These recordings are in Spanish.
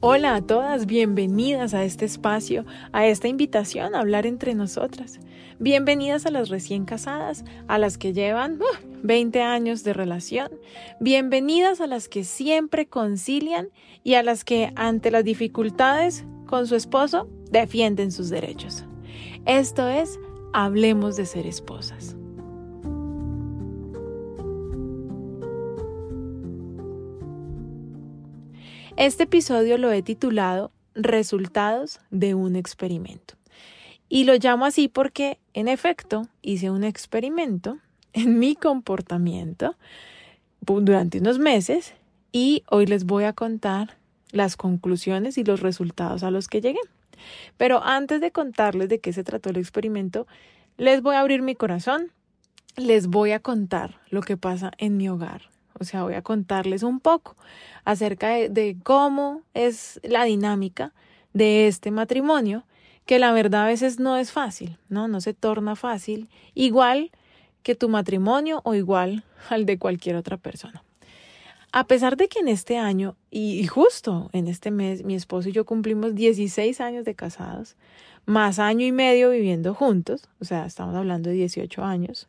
Hola a todas, bienvenidas a este espacio, a esta invitación a hablar entre nosotras. Bienvenidas a las recién casadas, a las que llevan 20 uh, años de relación. Bienvenidas a las que siempre concilian y a las que ante las dificultades con su esposo defienden sus derechos. Esto es, hablemos de ser esposas. Este episodio lo he titulado Resultados de un experimento. Y lo llamo así porque, en efecto, hice un experimento en mi comportamiento durante unos meses y hoy les voy a contar las conclusiones y los resultados a los que llegué. Pero antes de contarles de qué se trató el experimento, les voy a abrir mi corazón, les voy a contar lo que pasa en mi hogar, o sea, voy a contarles un poco acerca de, cómo es la dinámica de este matrimonio, que la verdad a veces no es fácil, ¿no? No se torna fácil, igual que tu matrimonio o igual al de cualquier otra persona. A pesar de que en este año y justo en este mes mi esposo y yo cumplimos 16 años de casados, más año y medio viviendo juntos, o sea, estamos hablando de 18 años,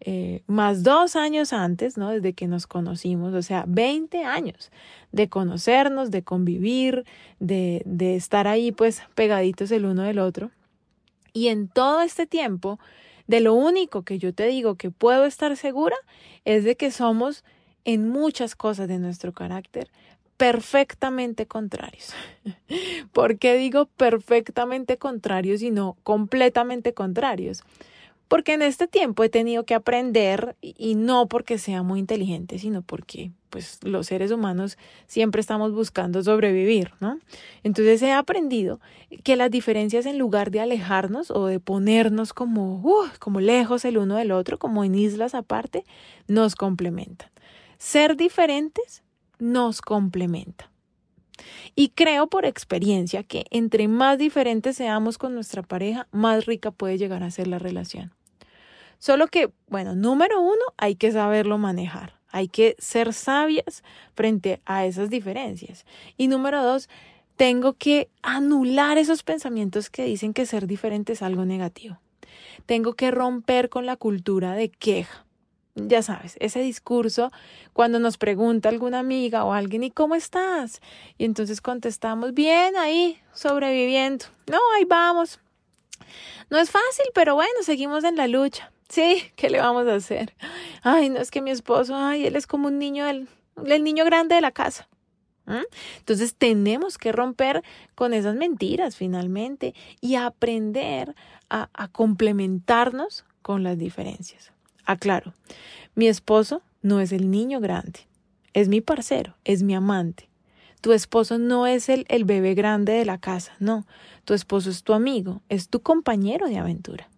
eh, más dos años antes, ¿no? Desde que nos conocimos, o sea, 20 años de conocernos, de convivir, de, de estar ahí pues pegaditos el uno del otro. Y en todo este tiempo, de lo único que yo te digo que puedo estar segura es de que somos en muchas cosas de nuestro carácter perfectamente contrarios. ¿Por qué digo perfectamente contrarios y no completamente contrarios? Porque en este tiempo he tenido que aprender y no porque sea muy inteligente, sino porque pues los seres humanos siempre estamos buscando sobrevivir, ¿no? Entonces he aprendido que las diferencias en lugar de alejarnos o de ponernos como, uh, como lejos el uno del otro, como en islas aparte, nos complementan. Ser diferentes nos complementa. Y creo por experiencia que entre más diferentes seamos con nuestra pareja, más rica puede llegar a ser la relación. Solo que, bueno, número uno, hay que saberlo manejar. Hay que ser sabias frente a esas diferencias. Y número dos, tengo que anular esos pensamientos que dicen que ser diferente es algo negativo. Tengo que romper con la cultura de queja. Ya sabes, ese discurso cuando nos pregunta alguna amiga o alguien, ¿y cómo estás? Y entonces contestamos, bien ahí, sobreviviendo. No, ahí vamos. No es fácil, pero bueno, seguimos en la lucha. Sí, ¿qué le vamos a hacer? Ay, no es que mi esposo, ay, él es como un niño, el, niño grande de la casa. Entonces tenemos que romper con esas mentiras finalmente y aprender a, a complementarnos con las diferencias. Aclaro, mi esposo no es el niño grande, es mi parcero, es mi amante. Tu esposo no es el, el bebé grande de la casa, no, tu esposo es tu amigo, es tu compañero de aventura.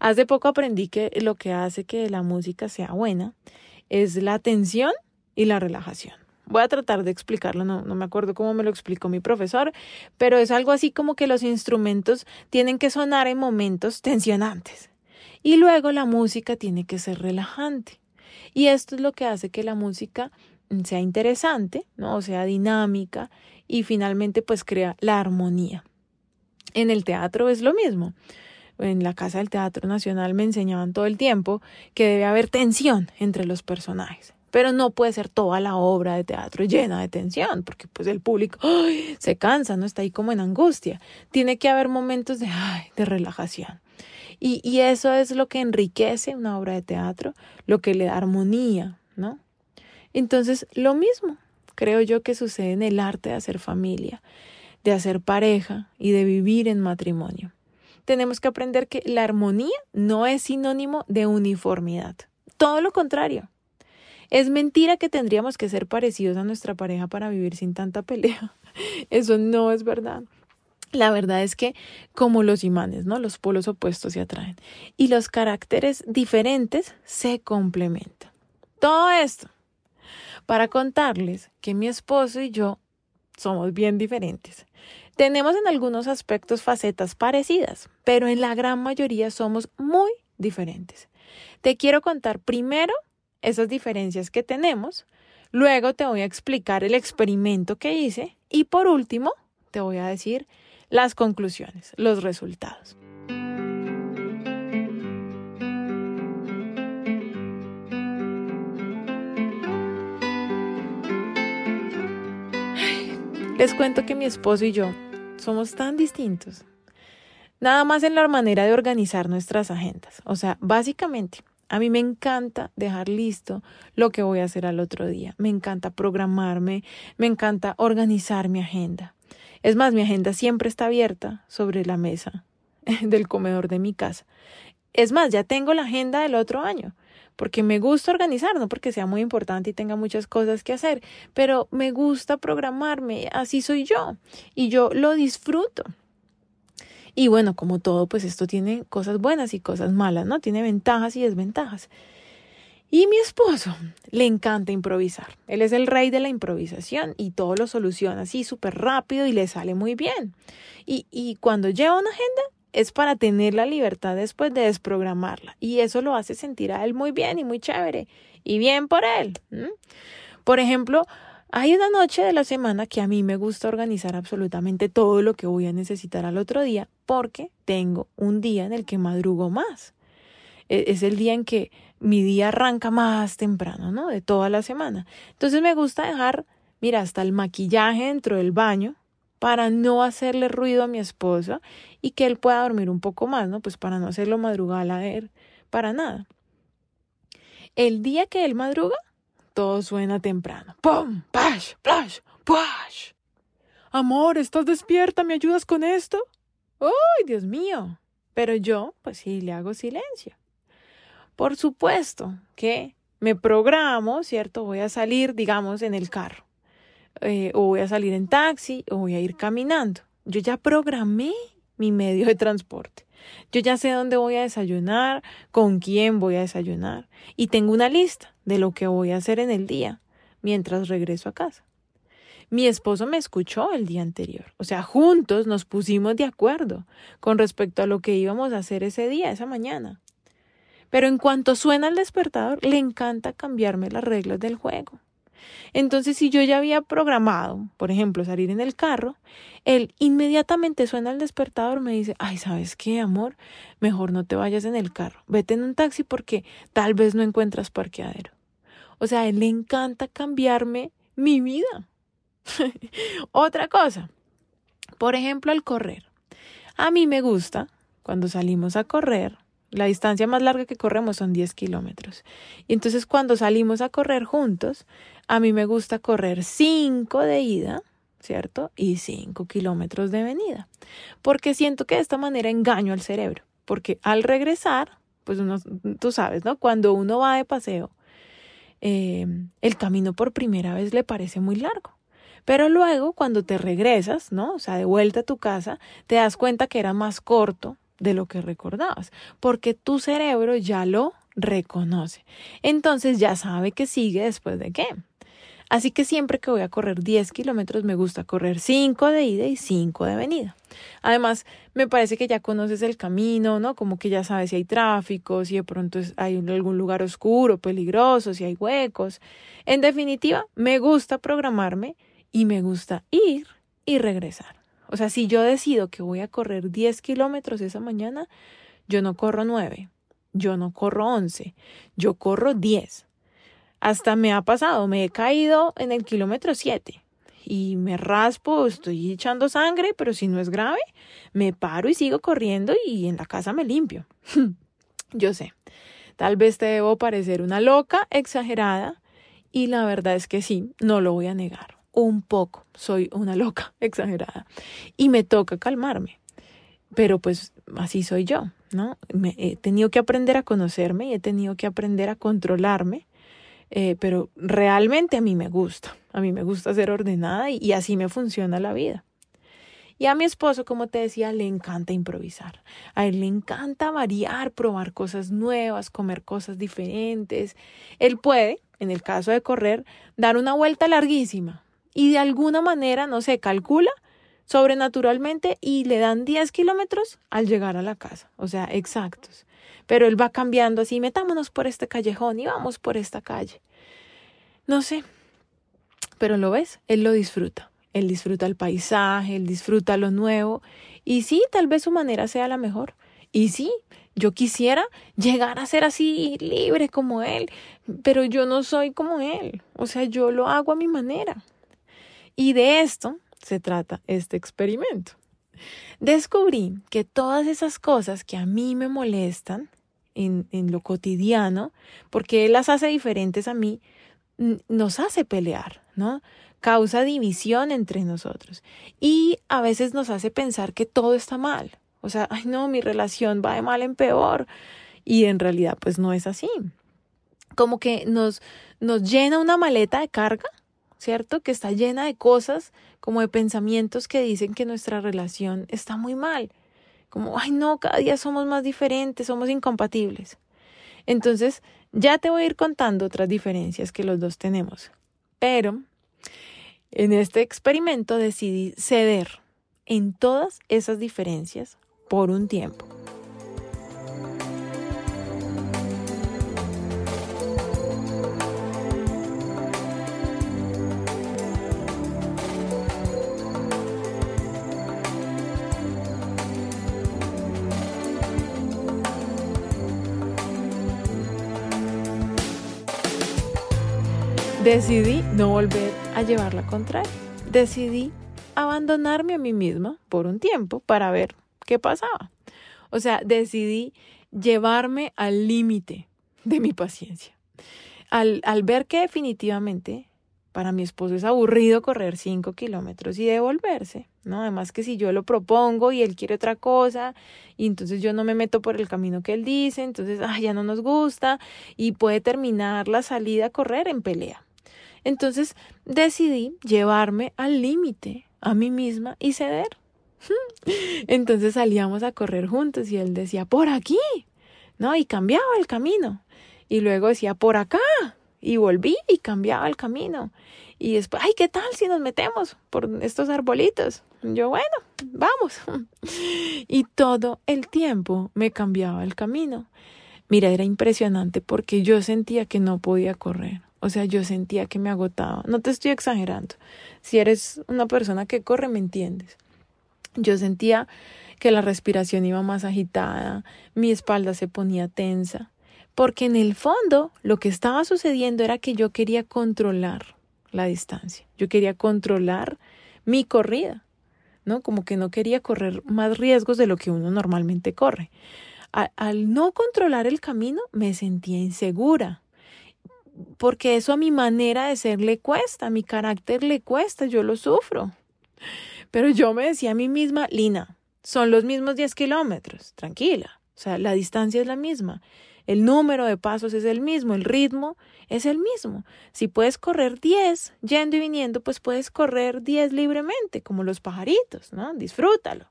Hace poco aprendí que lo que hace que la música sea buena es la atención y la relajación. Voy a tratar de explicarlo, no, no me acuerdo cómo me lo explicó mi profesor, pero es algo así como que los instrumentos tienen que sonar en momentos tensionantes y luego la música tiene que ser relajante. Y esto es lo que hace que la música sea interesante, ¿no? O sea dinámica y finalmente pues crea la armonía. En el teatro es lo mismo en la Casa del Teatro Nacional me enseñaban todo el tiempo que debe haber tensión entre los personajes. Pero no puede ser toda la obra de teatro llena de tensión, porque pues el público se cansa, no está ahí como en angustia. Tiene que haber momentos de, de relajación. Y, y eso es lo que enriquece una obra de teatro, lo que le da armonía, ¿no? Entonces, lo mismo creo yo que sucede en el arte de hacer familia, de hacer pareja y de vivir en matrimonio tenemos que aprender que la armonía no es sinónimo de uniformidad. Todo lo contrario. Es mentira que tendríamos que ser parecidos a nuestra pareja para vivir sin tanta pelea. Eso no es verdad. La verdad es que como los imanes, ¿no? Los polos opuestos se atraen y los caracteres diferentes se complementan. Todo esto para contarles que mi esposo y yo somos bien diferentes. Tenemos en algunos aspectos facetas parecidas, pero en la gran mayoría somos muy diferentes. Te quiero contar primero esas diferencias que tenemos, Luego te voy a explicar el experimento que hice y por último te voy a decir las conclusiones, los resultados. Les cuento que mi esposo y yo somos tan distintos. Nada más en la manera de organizar nuestras agendas. O sea, básicamente, a mí me encanta dejar listo lo que voy a hacer al otro día. Me encanta programarme, me encanta organizar mi agenda. Es más, mi agenda siempre está abierta sobre la mesa del comedor de mi casa. Es más, ya tengo la agenda del otro año porque me gusta organizar, no porque sea muy importante y tenga muchas cosas que hacer, pero me gusta programarme, así soy yo y yo lo disfruto. Y bueno, como todo, pues esto tiene cosas buenas y cosas malas, ¿no? Tiene ventajas y desventajas. Y mi esposo le encanta improvisar. Él es el rey de la improvisación y todo lo soluciona así súper rápido y le sale muy bien. Y, y cuando lleva una agenda, es para tener la libertad después de desprogramarla. Y eso lo hace sentir a él muy bien y muy chévere. Y bien por él. Por ejemplo, hay una noche de la semana que a mí me gusta organizar absolutamente todo lo que voy a necesitar al otro día porque tengo un día en el que madrugo más. E, es el día en que mi día arranca más temprano, ¿no? De toda la semana. Entonces me gusta dejar, mira, hasta el maquillaje dentro del baño para no hacerle ruido a mi esposa y que él pueda dormir un poco más, ¿no? Pues para no hacerlo madrugar a él, para nada. El día que él madruga, todo suena temprano. ¡Pum! ¡Pash! ¡Plash! ¡Puash! Amor, ¿estás despierta? ¿Me ayudas con esto? ¡Ay, Dios mío! Pero yo, pues sí, le hago silencio. Por supuesto que me programo, ¿cierto? Voy a salir, digamos, en el carro. Eh, o voy a salir en taxi o voy a ir caminando. Yo ya programé mi medio de transporte. Yo ya sé dónde voy a desayunar, con quién voy a desayunar y tengo una lista de lo que voy a hacer en el día mientras regreso a casa. Mi esposo me escuchó el día anterior, o sea, juntos nos pusimos de acuerdo con respecto a lo que íbamos a hacer ese día, esa mañana. Pero en cuanto suena el despertador, le encanta cambiarme las reglas del juego. Entonces, si yo ya había programado, por ejemplo, salir en el carro, él inmediatamente suena el despertador, me dice, ay, ¿sabes qué, amor? Mejor no te vayas en el carro, vete en un taxi porque tal vez no encuentras parqueadero. O sea, a él le encanta cambiarme mi vida. Otra cosa, por ejemplo, el correr. A mí me gusta, cuando salimos a correr, la distancia más larga que corremos son 10 kilómetros. Y entonces cuando salimos a correr juntos, a mí me gusta correr 5 de ida, ¿cierto? Y 5 kilómetros de venida. Porque siento que de esta manera engaño al cerebro. Porque al regresar, pues uno, tú sabes, ¿no? Cuando uno va de paseo, eh, el camino por primera vez le parece muy largo. Pero luego, cuando te regresas, ¿no? O sea, de vuelta a tu casa, te das cuenta que era más corto de lo que recordabas, porque tu cerebro ya lo reconoce. Entonces ya sabe que sigue después de qué. Así que siempre que voy a correr 10 kilómetros me gusta correr 5 de ida y 5 de venida. Además, me parece que ya conoces el camino, ¿no? Como que ya sabes si hay tráfico, si de pronto hay algún lugar oscuro, peligroso, si hay huecos. En definitiva, me gusta programarme y me gusta ir y regresar. O sea, si yo decido que voy a correr 10 kilómetros esa mañana, yo no corro 9, yo no corro 11, yo corro 10. Hasta me ha pasado, me he caído en el kilómetro 7 y me raspo, estoy echando sangre, pero si no es grave, me paro y sigo corriendo y en la casa me limpio. yo sé, tal vez te debo parecer una loca exagerada y la verdad es que sí, no lo voy a negar un poco, soy una loca exagerada y me toca calmarme. Pero pues así soy yo, ¿no? Me, he tenido que aprender a conocerme y he tenido que aprender a controlarme, eh, pero realmente a mí me gusta, a mí me gusta ser ordenada y, y así me funciona la vida. Y a mi esposo, como te decía, le encanta improvisar. A él le encanta variar, probar cosas nuevas, comer cosas diferentes. Él puede, en el caso de correr, dar una vuelta larguísima, y de alguna manera, no sé, calcula sobrenaturalmente y le dan 10 kilómetros al llegar a la casa, o sea, exactos. Pero él va cambiando así, metámonos por este callejón y vamos por esta calle. No sé, Pero lo ves, él lo disfruta. Él disfruta el paisaje, él disfruta lo nuevo. Y sí, tal vez su manera sea la mejor. Y sí, yo quisiera llegar a ser así libre como él, pero yo no soy como él. O sea, yo lo hago a mi manera. Y de esto se trata este experimento. Descubrí que todas esas cosas que a mí me molestan en, lo cotidiano, porque las hace diferentes a mí, nos hace pelear, ¿no? Causa división entre nosotros y a veces nos hace pensar que todo está mal. O sea, ay no, mi relación va de mal en peor. Y en realidad pues no es así. Como que nos, nos llena una maleta de carga, ¿cierto? Que está llena de cosas, como de pensamientos que dicen que nuestra relación está muy mal. Como, ay no, cada día somos más diferentes, somos incompatibles. Entonces, ya te voy a ir contando otras diferencias que los dos tenemos. Pero en este experimento decidí ceder en todas esas diferencias por un tiempo. Decidí no volver a llevar la contraria. Decidí abandonarme a mí misma por un tiempo para ver qué pasaba. O sea, decidí llevarme al límite de mi paciencia. Al, al, ver que definitivamente para mi esposo es aburrido correr cinco kilómetros y devolverse, ¿no? Además que si yo lo propongo y él quiere otra cosa, y entonces yo no me meto por el camino que él dice, entonces ah, ya no nos gusta y puede terminar la salida a correr en pelea. Entonces decidí llevarme al límite a mí misma y ceder. Entonces salíamos a correr juntos y él decía, por aquí, ¿no? Y cambiaba el camino. Y luego decía, por acá. Y volví y cambiaba el camino. Y después, ay, ¿qué tal si nos metemos por estos arbolitos? Yo, bueno, vamos. Y todo el tiempo me cambiaba el camino. Mira, era impresionante porque yo sentía que no podía correr. O sea, yo sentía que me agotaba. No te estoy exagerando. Si eres una persona que corre, me entiendes. Yo sentía que la respiración iba más agitada, mi espalda se ponía tensa, porque en el fondo lo que estaba sucediendo era que yo quería controlar la distancia. Yo quería controlar mi corrida, ¿no? Como que no quería correr más riesgos de lo que uno normalmente corre. al no controlar el camino, me sentía insegura, porque eso a mi manera de ser le cuesta, a mi carácter le cuesta, yo lo sufro. Pero yo me decía a mí misma, Lina, son los mismos 10 kilómetros, tranquila, o sea, la distancia es la misma, el número de pasos es el mismo, el ritmo es el mismo. Si puedes correr 10 yendo y viniendo, pues puedes correr 10 libremente, como los pajaritos, ¿no? Disfrútalo.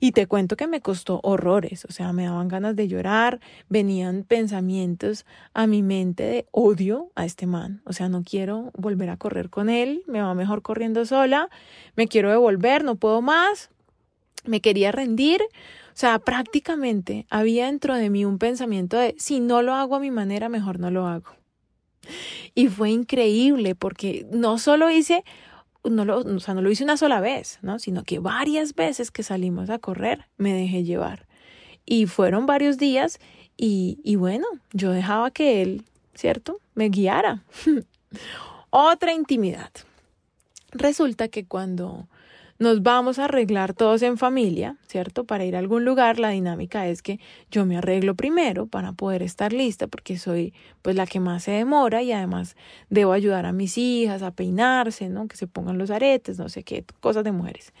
Y te cuento que me costó horrores, o sea, me daban ganas de llorar, venían pensamientos a mi mente de odio a este man, o sea, no quiero volver a correr con él, me va mejor corriendo sola, me quiero devolver, no puedo más, me quería rendir, o sea, prácticamente había dentro de mí un pensamiento de si no lo hago a mi manera, mejor no lo hago. Y fue increíble porque no solo hice no lo, o sea, no lo hice una sola vez, ¿no? Sino que varias veces que salimos a correr me dejé llevar. Y fueron varios días y, y bueno, yo dejaba que él, ¿cierto? Me guiara. Otra intimidad. Resulta que cuando nos vamos a arreglar todos en familia, ¿cierto? Para ir a algún lugar, la dinámica es que yo me arreglo primero para poder estar lista porque soy pues la que más se demora y además debo ayudar a mis hijas a peinarse, ¿no? Que se pongan los aretes, no sé qué, cosas de mujeres.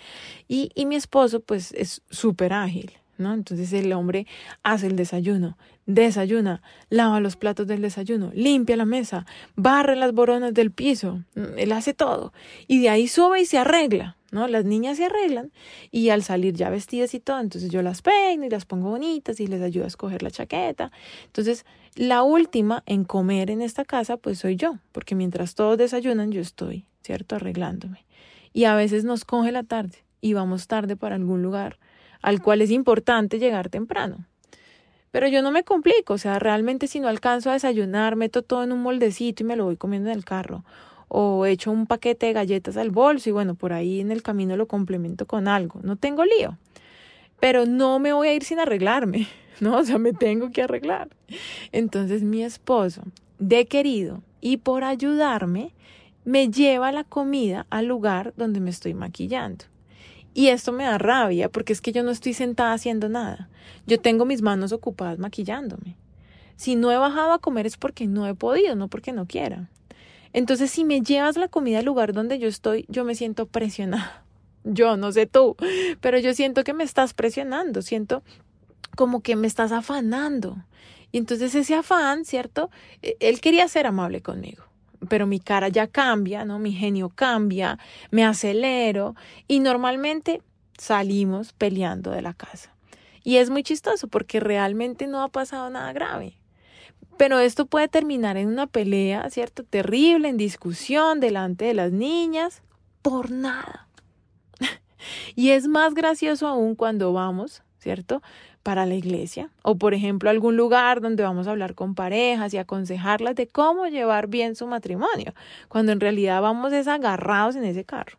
Y, y mi esposo pues es súper ágil, ¿no? Entonces el hombre hace el desayuno, desayuna, lava los platos del desayuno, limpia la mesa, barre las boronas del piso, él hace todo y de ahí sube y se arregla, Las niñas se arreglan y al salir ya vestidas y todo, entonces yo las peino y las pongo bonitas y les ayudo a escoger la chaqueta. Entonces, la última en comer en esta casa, pues soy yo, porque mientras todos desayunan, yo estoy, ¿cierto? Arreglándome. Y a veces nos coge la tarde y vamos tarde para algún lugar al cual es importante llegar temprano. Pero yo no me complico, o sea, realmente si no alcanzo a desayunar, meto todo en un moldecito y me lo voy comiendo en el carro o echo un paquete de galletas al bolso y bueno, por ahí en el camino lo complemento con algo. No tengo lío. Pero no me voy a ir sin arreglarme, ¿no? O sea, me tengo que arreglar. Entonces mi esposo, de querido y por ayudarme, me lleva la comida al lugar donde me estoy maquillando. Y esto me da rabia porque es que yo no estoy sentada haciendo nada. Yo tengo mis manos ocupadas maquillándome. Si no he bajado a comer es porque no he podido, no porque no quiera. Entonces, si me llevas la comida al lugar donde yo estoy, yo me siento presionada. Yo no sé tú, pero yo siento que me estás presionando, siento como que me estás afanando. Y entonces ese afán, ¿cierto? E, él quería ser amable conmigo pero mi cara ya cambia, ¿no? Mi genio cambia, me acelero y normalmente salimos peleando de la casa. Y es muy chistoso porque realmente no ha pasado nada grave. Pero esto puede terminar en una pelea, ¿cierto? Terrible, en discusión delante de las niñas, por nada. y es más gracioso aún cuando vamos, ¿cierto? para la iglesia o por ejemplo algún lugar donde vamos a hablar con parejas y aconsejarlas de cómo llevar bien su matrimonio, cuando en realidad vamos desagarrados en ese carro.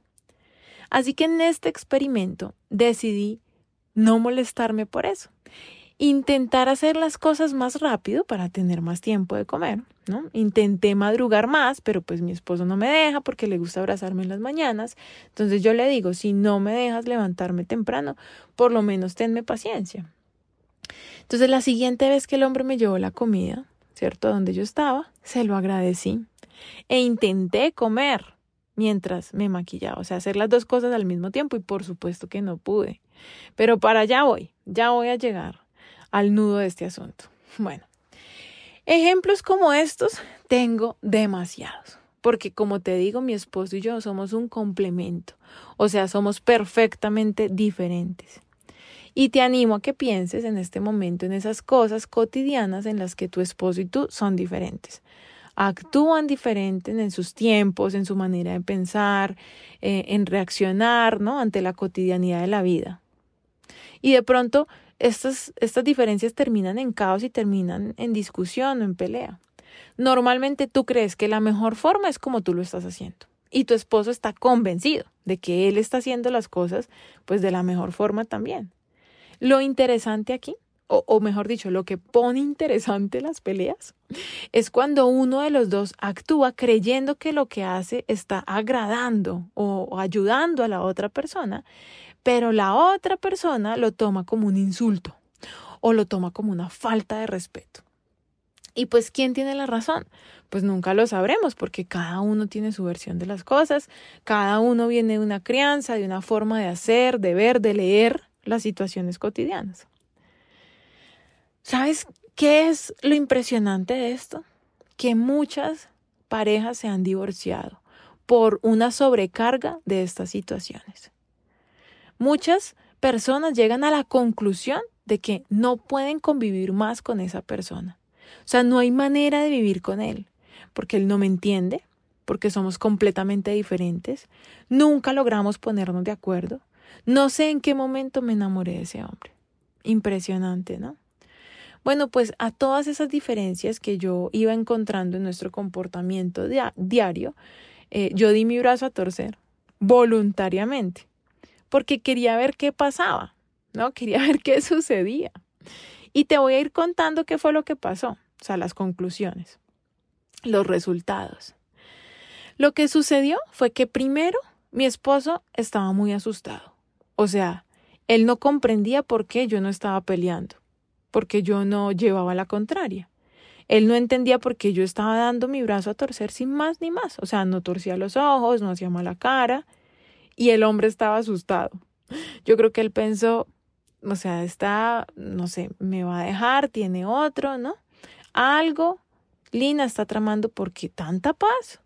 Así que en este experimento decidí no molestarme por eso. Intentar hacer las cosas más rápido para tener más tiempo de comer, ¿no? Intenté madrugar más, pero pues mi esposo no me deja porque le gusta abrazarme en las mañanas. Entonces yo le digo, si no me dejas levantarme temprano, por lo menos tenme paciencia. Entonces la siguiente vez que el hombre me llevó la comida, ¿cierto? Donde yo estaba, se lo agradecí e intenté comer mientras me maquillaba, o sea, hacer las dos cosas al mismo tiempo y por supuesto que no pude. Pero para allá voy, ya voy a llegar al nudo de este asunto. Bueno, ejemplos como estos tengo demasiados, porque como te digo, mi esposo y yo somos un complemento, o sea, somos perfectamente diferentes. Y te animo a que pienses en este momento en esas cosas cotidianas en las que tu esposo y tú son diferentes. Actúan diferentes en sus tiempos, en su manera de pensar, eh, en reaccionar, ¿no? Ante la cotidianidad de la vida. Y de pronto estas, estas diferencias terminan en caos y terminan en discusión o en pelea. Normalmente tú crees que la mejor forma es como tú lo estás haciendo y tu esposo está convencido de que él está haciendo las cosas pues de la mejor forma también. Lo interesante aquí, o, mejor dicho, lo que pone interesante las peleas, es cuando uno de los dos actúa creyendo que lo que hace está agradando o ayudando a la otra persona, pero la otra persona lo toma como un insulto o lo toma como una falta de respeto. Y pues, ¿quién tiene la razón? Pues nunca lo sabremos porque cada uno tiene su versión de las cosas, cada uno viene de una crianza, de una forma de hacer, de ver, de leer, las situaciones cotidianas. ¿Sabes qué es lo impresionante de esto? Que muchas parejas se han divorciado por una sobrecarga de estas situaciones. Muchas personas llegan a la conclusión de que no pueden convivir más con esa persona. O sea, no hay manera de vivir con él, porque él no me entiende, porque somos completamente diferentes, nunca logramos ponernos de acuerdo, no sé en qué momento me enamoré de ese hombre. Impresionante, ¿no? Bueno, pues a todas esas diferencias que yo iba encontrando en nuestro comportamiento diario, eh, yo di mi brazo a torcer voluntariamente, porque quería ver qué pasaba, ¿no? Quería ver qué sucedía. Y te voy a ir contando qué fue lo que pasó, o sea, las conclusiones, los resultados. Lo que sucedió fue que primero mi esposo estaba muy asustado. O sea, él no comprendía por qué yo no estaba peleando, porque yo no llevaba la contraria. Él no entendía por qué yo estaba dando mi brazo a torcer sin más ni más. O sea, no torcía los ojos, no hacía mala cara. Y el hombre estaba asustado. Yo creo que él pensó, o sea, está, no sé, me va a dejar, tiene otro, ¿no? Algo Lina está tramando porque tanta paz.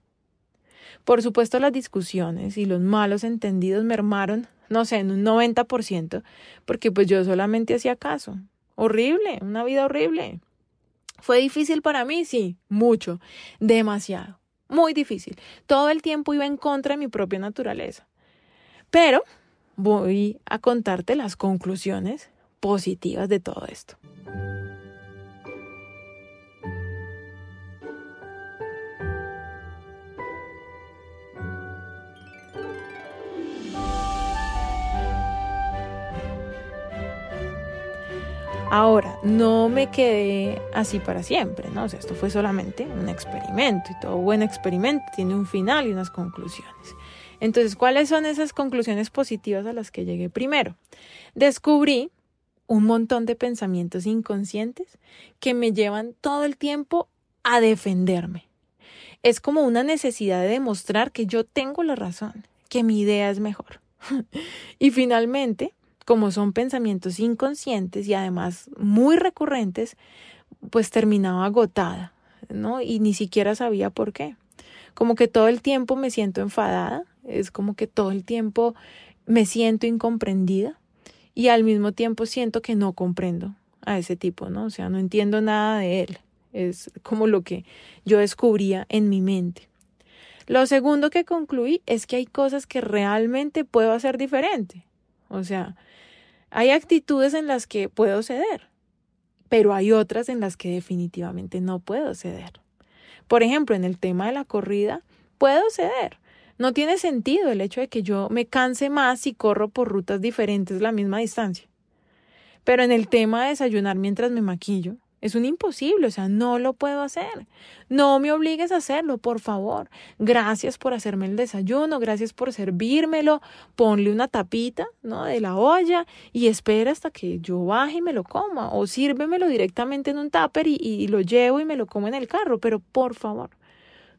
Por supuesto, las discusiones y los malos entendidos mermaron no sé, en un 90%, porque pues yo solamente hacía caso. Horrible, una vida horrible. ¿Fue difícil para mí? Sí, mucho, demasiado, muy difícil. Todo el tiempo iba en contra de mi propia naturaleza. Pero voy a contarte las conclusiones positivas de todo esto. Ahora, no me quedé así para siempre, ¿no? O sea, esto fue solamente un experimento y todo buen experimento tiene un final y unas conclusiones. Entonces, ¿cuáles son esas conclusiones positivas a las que llegué primero? Descubrí un montón de pensamientos inconscientes que me llevan todo el tiempo a defenderme. Es como una necesidad de demostrar que yo tengo la razón, que mi idea es mejor. y finalmente, como son pensamientos inconscientes y además muy recurrentes, pues terminaba agotada, ¿no? Y ni siquiera sabía por qué. Como que todo el tiempo me siento enfadada, es como que todo el tiempo me siento incomprendida y al mismo tiempo siento que no comprendo a ese tipo, ¿no? O sea, no entiendo nada de él. Es como lo que yo descubría en mi mente. Lo segundo que concluí es que hay cosas que realmente puedo hacer diferente. O sea, hay actitudes en las que puedo ceder, pero hay otras en las que definitivamente no puedo ceder. Por ejemplo, en el tema de la corrida, puedo ceder. No tiene sentido el hecho de que yo me canse más si corro por rutas diferentes la misma distancia. Pero en el tema de desayunar mientras me maquillo, es un imposible, o sea, no lo puedo hacer. No me obligues a hacerlo, por favor. Gracias por hacerme el desayuno, gracias por servírmelo. Ponle una tapita, ¿no? De la olla y espera hasta que yo baje y me lo coma. O sírvemelo directamente en un tupper y, y lo llevo y me lo como en el carro. Pero por favor,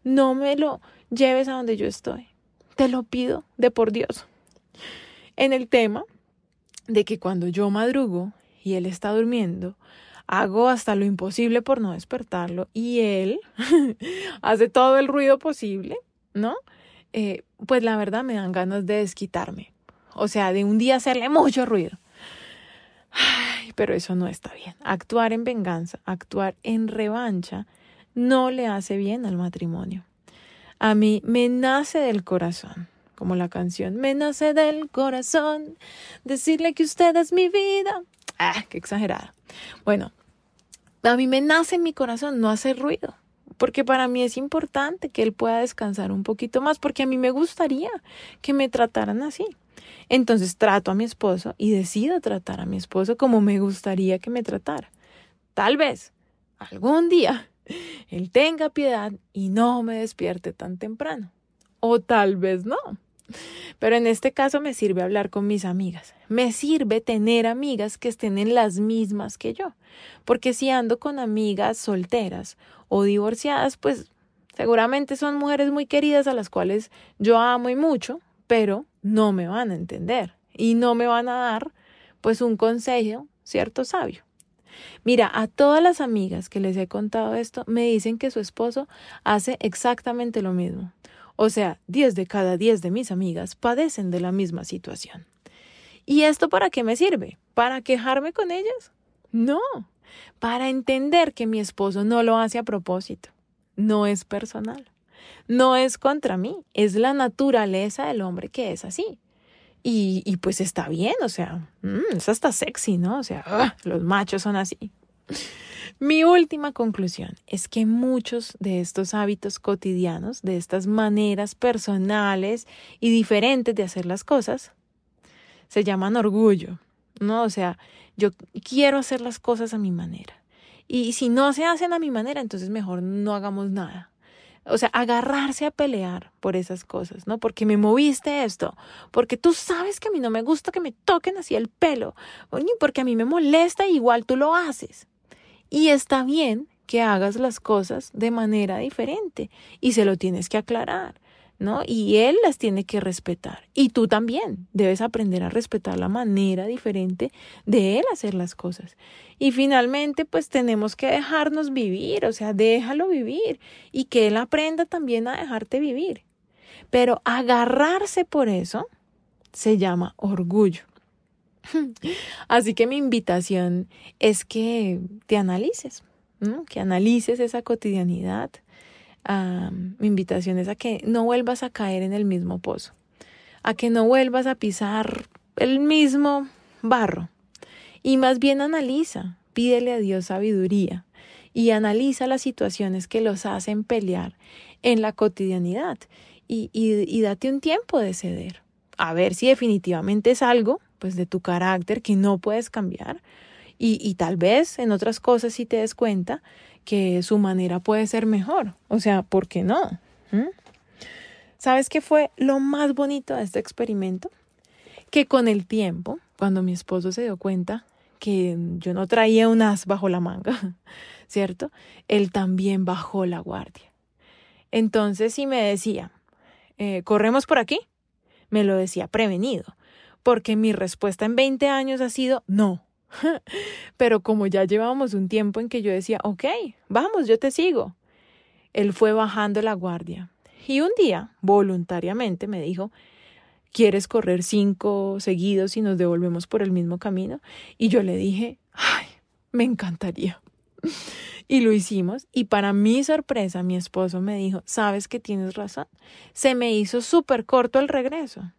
no me lo lleves a donde yo estoy. Te lo pido de por Dios. En el tema de que cuando yo madrugo y él está durmiendo, hago hasta lo imposible por no despertarlo y él hace todo el ruido posible, ¿no? Eh, pues la verdad me dan ganas de desquitarme. O sea, de un día hacerle mucho ruido. Ay, pero eso no está bien. Actuar en venganza, actuar en revancha, no le hace bien al matrimonio. A mí me nace del corazón, como la canción, me nace del corazón, decirle que usted es mi vida. Ah, qué exagerada. Bueno, a mí me nace en mi corazón no hacer ruido, porque para mí es importante que él pueda descansar un poquito más, porque a mí me gustaría que me trataran así. Entonces trato a mi esposo y decido tratar a mi esposo como me gustaría que me tratara. Tal vez algún día él tenga piedad y no me despierte tan temprano. O tal vez no. Pero en este caso me sirve hablar con mis amigas. Me sirve tener amigas que estén en las mismas que yo. Porque si ando con amigas solteras o divorciadas, pues seguramente son mujeres muy queridas a las cuales yo amo y mucho, pero no me van a entender y no me van a dar pues un consejo, cierto sabio. Mira, a todas las amigas que les he contado esto me dicen que su esposo hace exactamente lo mismo. O sea, 10 de cada 10 de mis amigas padecen de la misma situación. ¿Y esto para qué me sirve? ¿Para quejarme con ellas? No, para entender que mi esposo no lo hace a propósito. No es personal. No es contra mí, es la naturaleza del hombre que es así. Y, y pues está bien, o sea, mmm, es hasta sexy, ¿no? O sea, los machos son así. Mi última conclusión es que muchos de estos hábitos cotidianos, de estas maneras personales y diferentes de hacer las cosas, se llaman orgullo, ¿no? O sea, yo quiero hacer las cosas a mi manera. Y si no se hacen a mi manera, entonces mejor no hagamos nada. O sea, agarrarse a pelear por esas cosas, ¿no? Porque me moviste esto, porque tú sabes que a mí no me gusta que me toquen así el pelo, porque a mí me molesta y igual tú lo haces. Y está bien que hagas las cosas de manera diferente y se lo tienes que aclarar, ¿no? Y él las tiene que respetar. Y tú también debes aprender a respetar la manera diferente de él hacer las cosas. Y finalmente, pues tenemos que dejarnos vivir, o sea, déjalo vivir y que él aprenda también a dejarte vivir. Pero agarrarse por eso se llama orgullo. Así que mi invitación es que te analices, que analices esa cotidianidad. Mi invitación es a que no vuelvas a caer en el mismo pozo, a que no vuelvas a pisar el mismo barro. Y más bien analiza, pídele a Dios sabiduría y analiza las situaciones que los hacen pelear en la cotidianidad y, y date un tiempo de ceder, a ver si definitivamente es algo pues de tu carácter que no puedes cambiar Y, tal vez en otras cosas sí te des cuenta que su manera puede ser mejor. O sea, ¿por qué no? ¿Mm? ¿Sabes qué fue lo más bonito de este experimento? Que con el tiempo, cuando mi esposo se dio cuenta que yo no traía un as bajo la manga, ¿cierto? Él también bajó la guardia. Entonces, si me decía, eh, ¿corremos por aquí? Me lo decía prevenido, porque mi respuesta en 20 años ha sido no. Pero como ya llevábamos un tiempo en que yo decía, ok, vamos, yo te sigo. Él fue bajando la guardia. Y un día, voluntariamente, me dijo, ¿quieres correr cinco seguidos y nos devolvemos por el mismo camino? Y yo le dije, ay, me encantaría. Y lo hicimos y para mi sorpresa mi esposo me dijo, sabes que tienes razón, se me hizo súper corto el regreso.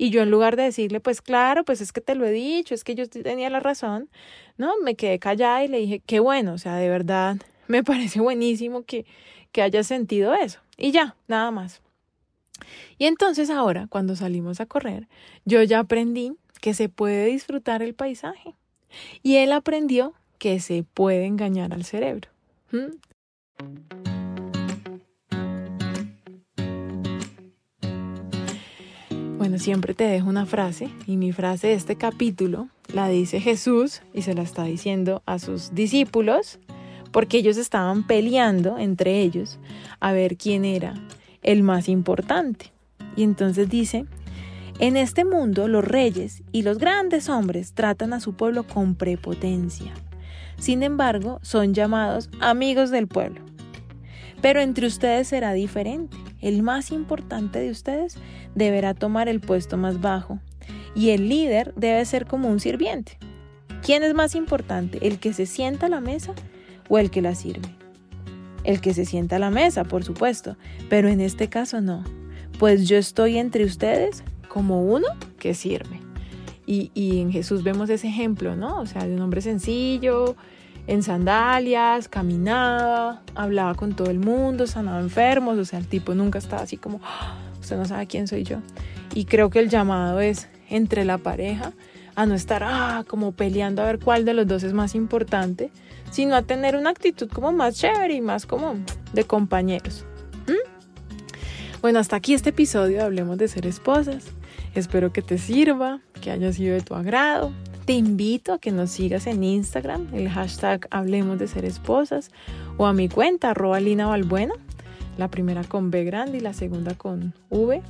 Y yo en lugar de decirle, pues claro, pues es que te lo he dicho, es que yo tenía la razón, no, me quedé callada y le dije, qué bueno, o sea, de verdad, me parece buenísimo que, que hayas sentido eso. Y ya, nada más. Y entonces ahora, cuando salimos a correr, yo ya aprendí que se puede disfrutar el paisaje. Y él aprendió que se puede engañar al cerebro. ¿Mm? Bueno, siempre te dejo una frase y mi frase de este capítulo la dice Jesús y se la está diciendo a sus discípulos porque ellos estaban peleando entre ellos a ver quién era el más importante. Y entonces dice, en este mundo los reyes y los grandes hombres tratan a su pueblo con prepotencia. Sin embargo, son llamados amigos del pueblo. Pero entre ustedes será diferente. El más importante de ustedes deberá tomar el puesto más bajo y el líder debe ser como un sirviente. ¿Quién es más importante, el que se sienta a la mesa o el que la sirve? El que se sienta a la mesa, por supuesto, pero en este caso no, pues yo estoy entre ustedes como uno que sirve. Y, y en Jesús vemos ese ejemplo, ¿no? O sea, de un hombre sencillo, en sandalias, caminaba, hablaba con todo el mundo, sanaba enfermos, o sea, el tipo nunca estaba así como, ah, usted no sabe quién soy yo. Y creo que el llamado es entre la pareja a no estar ah, como peleando a ver cuál de los dos es más importante, sino a tener una actitud como más chévere y más como de compañeros. ¿Mm? Bueno, hasta aquí este episodio Hablemos de ser esposas. Espero que te sirva, que haya sido de tu agrado. Te invito a que nos sigas en Instagram, el hashtag Hablemos de Ser Esposas, o a mi cuenta, arroba Lina la primera con B grande y la segunda con V.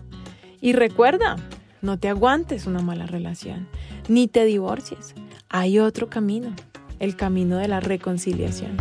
Y recuerda, no te aguantes una mala relación, ni te divorcies. Hay otro camino, el camino de la reconciliación.